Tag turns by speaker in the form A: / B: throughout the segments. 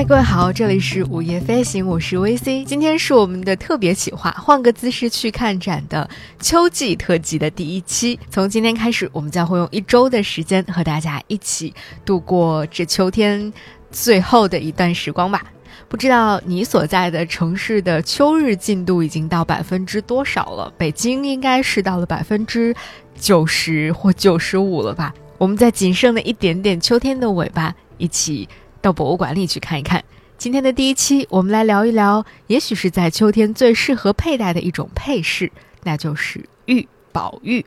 A: 嗨，各位好，这里是午夜飞行，我是 VC。今天是我们的特别企划，换个姿势去看展的秋季特辑的第一期。从今天开始，我们将会用一周的时间和大家一起度过这秋天最后的一段时光吧。不知道你所在的城市的秋日进度已经到百分之多少了？北京应该是到了百分之九十或九十五了吧？我们在仅剩的一点点秋天的尾巴，一起到博物馆里去看一看。今天的第一期，我们来聊一聊，也许是在秋天最适合佩戴的一种配饰，那就是玉宝玉。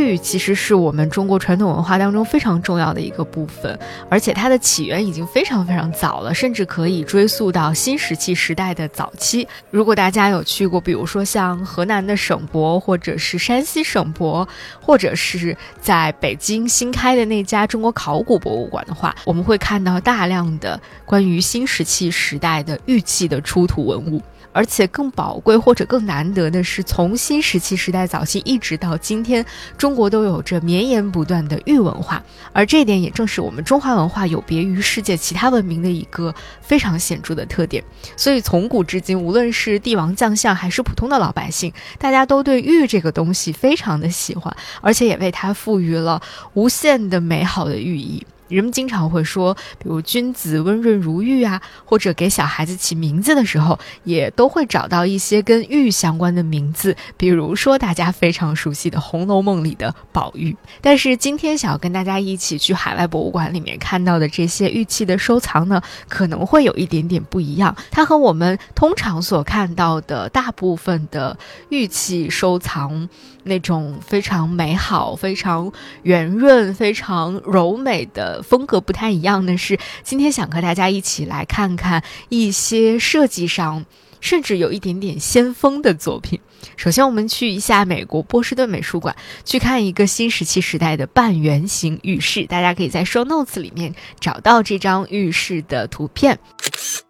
A: 玉其实是我们中国传统文化当中非常重要的一个部分，而且它的起源已经非常非常早了，甚至可以追溯到新石器时代的早期。如果大家有去过，比如说像河南的省博，或者是山西省博，或者是在北京新开的那家中国考古博物馆的话，我们会看到大量的关于新石器时代的玉器的出土文物。而且更宝贵或者更难得的是，从新石器时代早期一直到今天，中国都有着绵延不断的玉文化，而这一点也正是我们中华文化有别于世界其他文明的一个非常显著的特点。所以从古至今，无论是帝王将相还是普通的老百姓，大家都对玉这个东西非常的喜欢，而且也为它赋予了无限的美好的寓意。人们经常会说，比如“君子温润如玉”啊，或者给小孩子起名字的时候，也都会找到一些跟玉相关的名字，比如说大家非常熟悉的《红楼梦》里的宝玉。但是今天想要跟大家一起去海外博物馆里面看到的这些玉器的收藏呢，可能会有一点点不一样。它和我们通常所看到的大部分的玉器收藏那种非常美好、非常圆润、非常柔美的。风格不太一样的是，今天想和大家一起来看看一些设计上甚至有一点点先锋的作品。首先，我们去一下美国波士顿美术馆，去看一个新石器时代的半圆形浴室。大家可以在 show notes 里面找到这张浴室的图片。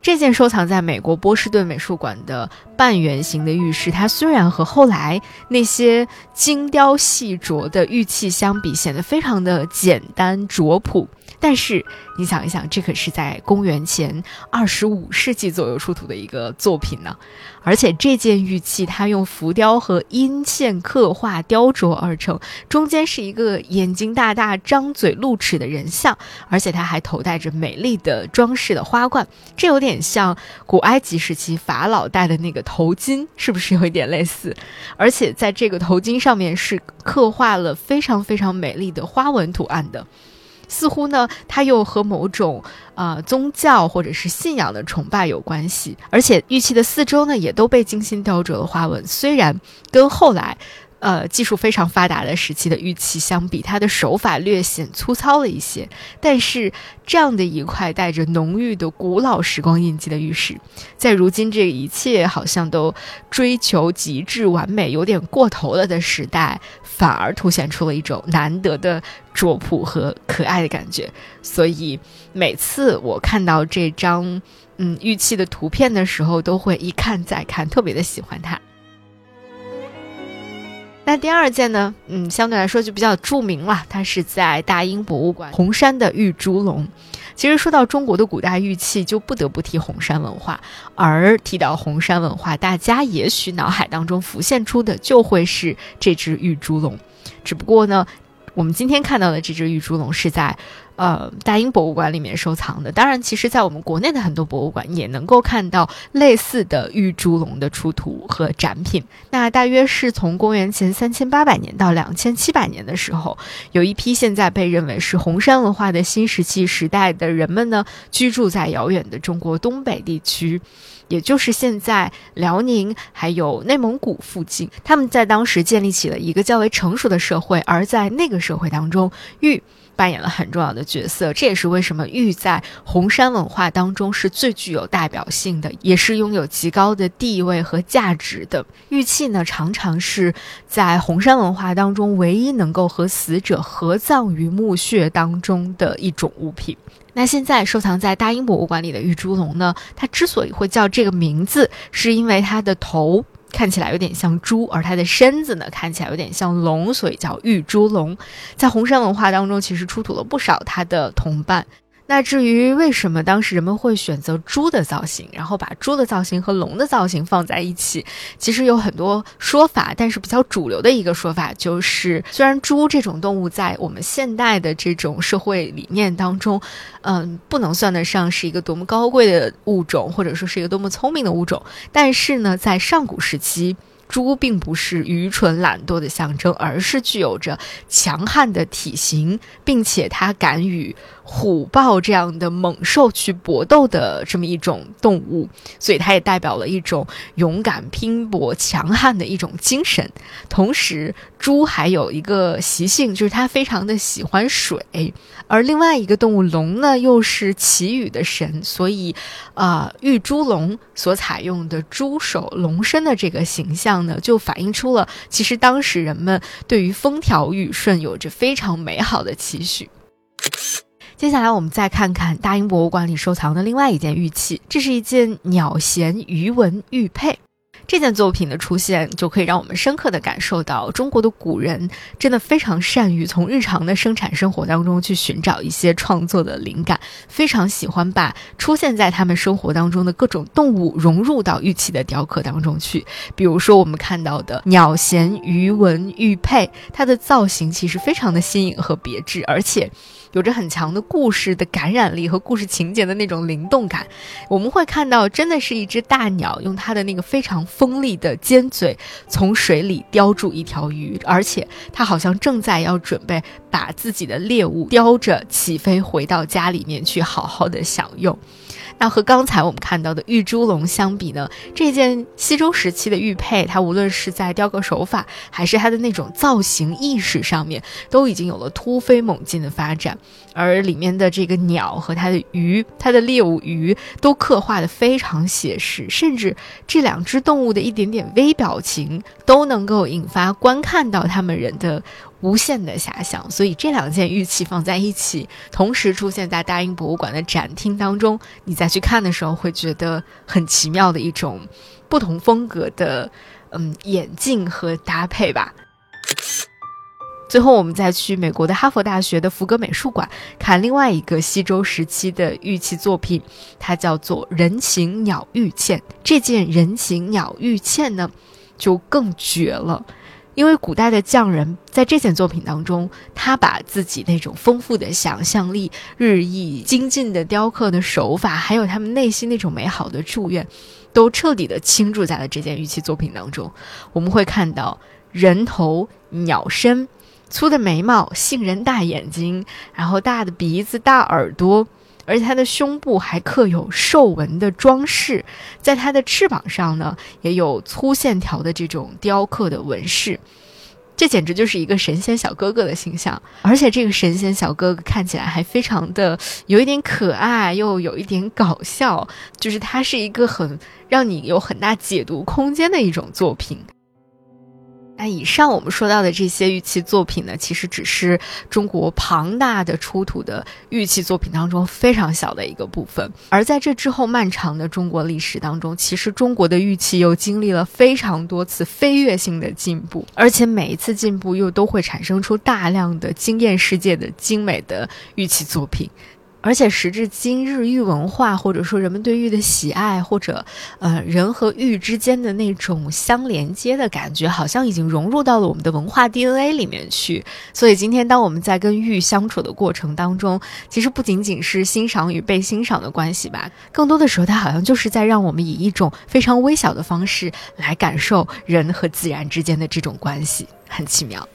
A: 这件收藏在美国波士顿美术馆的半圆形的玉石，它虽然和后来那些精雕细琢的玉器相比，显得非常的简单拙朴。但是你想一想，这可是在公元前二十五世纪左右出土的一个作品呢。而且这件玉器，它用浮雕和阴线刻画雕琢而成，中间是一个眼睛大大、张嘴露齿的人像，而且它还头戴着美丽的装饰的花冠，这有点像古埃及时期法老戴的那个头巾，是不是有一点类似？而且在这个头巾上面是刻画了非常非常美丽的花纹图案的。似乎呢，它又和某种呃宗教或者是信仰的崇拜有关系，而且玉器的四周呢也都被精心雕琢了花纹。虽然跟后来。呃，技术非常发达的时期的玉器相比，它的手法略显粗糙了一些。但是，这样的一块带着浓郁的古老时光印记的玉石，在如今这一切好像都追求极致完美、有点过头了的时代，反而凸显出了一种难得的拙朴和可爱的感觉。所以，每次我看到这张嗯玉器的图片的时候，都会一看再看，特别的喜欢它。那第二件呢？嗯，相对来说就比较著名了。它是在大英博物馆红山的玉猪龙。其实说到中国的古代玉器，就不得不提红山文化。而提到红山文化，大家也许脑海当中浮现出的就会是这只玉猪龙。只不过呢，我们今天看到的这只玉猪龙是在。呃，大英博物馆里面收藏的，当然，其实在我们国内的很多博物馆也能够看到类似的玉猪龙的出土和展品。那大约是从公元前三千八百年到两千七百年的时候，有一批现在被认为是红山文化的新石器时代的人们呢，居住在遥远的中国东北地区，也就是现在辽宁还有内蒙古附近。他们在当时建立起了一个较为成熟的社会，而在那个社会当中，玉。扮演了很重要的角色，这也是为什么玉在红山文化当中是最具有代表性的，也是拥有极高的地位和价值的。玉器呢，常常是在红山文化当中唯一能够和死者合葬于墓穴当中的一种物品。那现在收藏在大英博物馆里的玉猪龙呢，它之所以会叫这个名字，是因为它的头。看起来有点像猪，而它的身子呢看起来有点像龙，所以叫玉猪龙。在红山文化当中，其实出土了不少它的同伴。那至于为什么当时人们会选择猪的造型，然后把猪的造型和龙的造型放在一起，其实有很多说法，但是比较主流的一个说法就是，虽然猪这种动物在我们现代的这种社会理念当中，嗯，不能算得上是一个多么高贵的物种，或者说是一个多么聪明的物种，但是呢，在上古时期。猪并不是愚蠢懒惰的象征，而是具有着强悍的体型，并且它敢与虎豹这样的猛兽去搏斗的这么一种动物，所以它也代表了一种勇敢、拼搏、强悍的一种精神。同时，猪还有一个习性，就是它非常的喜欢水，而另外一个动物龙呢，又是祈雨的神，所以，啊，玉猪龙所采用的猪首龙身的这个形象。就反映出了其实当时人们对于风调雨顺有着非常美好的期许。接下来我们再看看大英博物馆里收藏的另外一件玉器，这是一件鸟衔鱼纹玉佩。这件作品的出现，就可以让我们深刻地感受到中国的古人真的非常善于从日常的生产生活当中去寻找一些创作的灵感，非常喜欢把出现在他们生活当中的各种动物融入到玉器的雕刻当中去。比如说，我们看到的鸟衔鱼纹玉佩，它的造型其实非常的新颖和别致，而且。有着很强的故事的感染力和故事情节的那种灵动感，我们会看到，真的是一只大鸟用它的那个非常锋利的尖嘴从水里叼住一条鱼，而且它好像正在要准备把自己的猎物叼着起飞回到家里面去好好的享用。那和刚才我们看到的玉猪龙相比呢？这件西周时期的玉佩，它无论是在雕刻手法，还是它的那种造型意识上面，都已经有了突飞猛进的发展。而里面的这个鸟和它的鱼，它的猎物鱼，都刻画的非常写实，甚至这两只动物的一点点微表情，都能够引发观看到他们人的。无限的遐想，所以这两件玉器放在一起，同时出现在大英博物馆的展厅当中，你再去看的时候，会觉得很奇妙的一种不同风格的嗯眼镜和搭配吧。最后，我们再去美国的哈佛大学的福格美术馆看另外一个西周时期的玉器作品，它叫做人形鸟玉嵌。这件人形鸟玉嵌呢，就更绝了。因为古代的匠人在这件作品当中，他把自己那种丰富的想象力、日益精进的雕刻的手法，还有他们内心那种美好的祝愿，都彻底的倾注在了这件玉器作品当中。我们会看到人头、鸟身、粗的眉毛、杏仁大眼睛，然后大的鼻子、大耳朵。而且它的胸部还刻有兽纹的装饰，在它的翅膀上呢，也有粗线条的这种雕刻的纹饰，这简直就是一个神仙小哥哥的形象。而且这个神仙小哥哥看起来还非常的有一点可爱，又有一点搞笑，就是它是一个很让你有很大解读空间的一种作品。那以上我们说到的这些玉器作品呢，其实只是中国庞大的出土的玉器作品当中非常小的一个部分。而在这之后漫长的中国历史当中，其实中国的玉器又经历了非常多次飞跃性的进步，而且每一次进步又都会产生出大量的惊艳世界的精美的玉器作品。而且时至今日，玉文化或者说人们对玉的喜爱，或者呃人和玉之间的那种相连接的感觉，好像已经融入到了我们的文化 DNA 里面去。所以今天当我们在跟玉相处的过程当中，其实不仅仅是欣赏与被欣赏的关系吧，更多的时候它好像就是在让我们以一种非常微小的方式来感受人和自然之间的这种关系，很奇妙。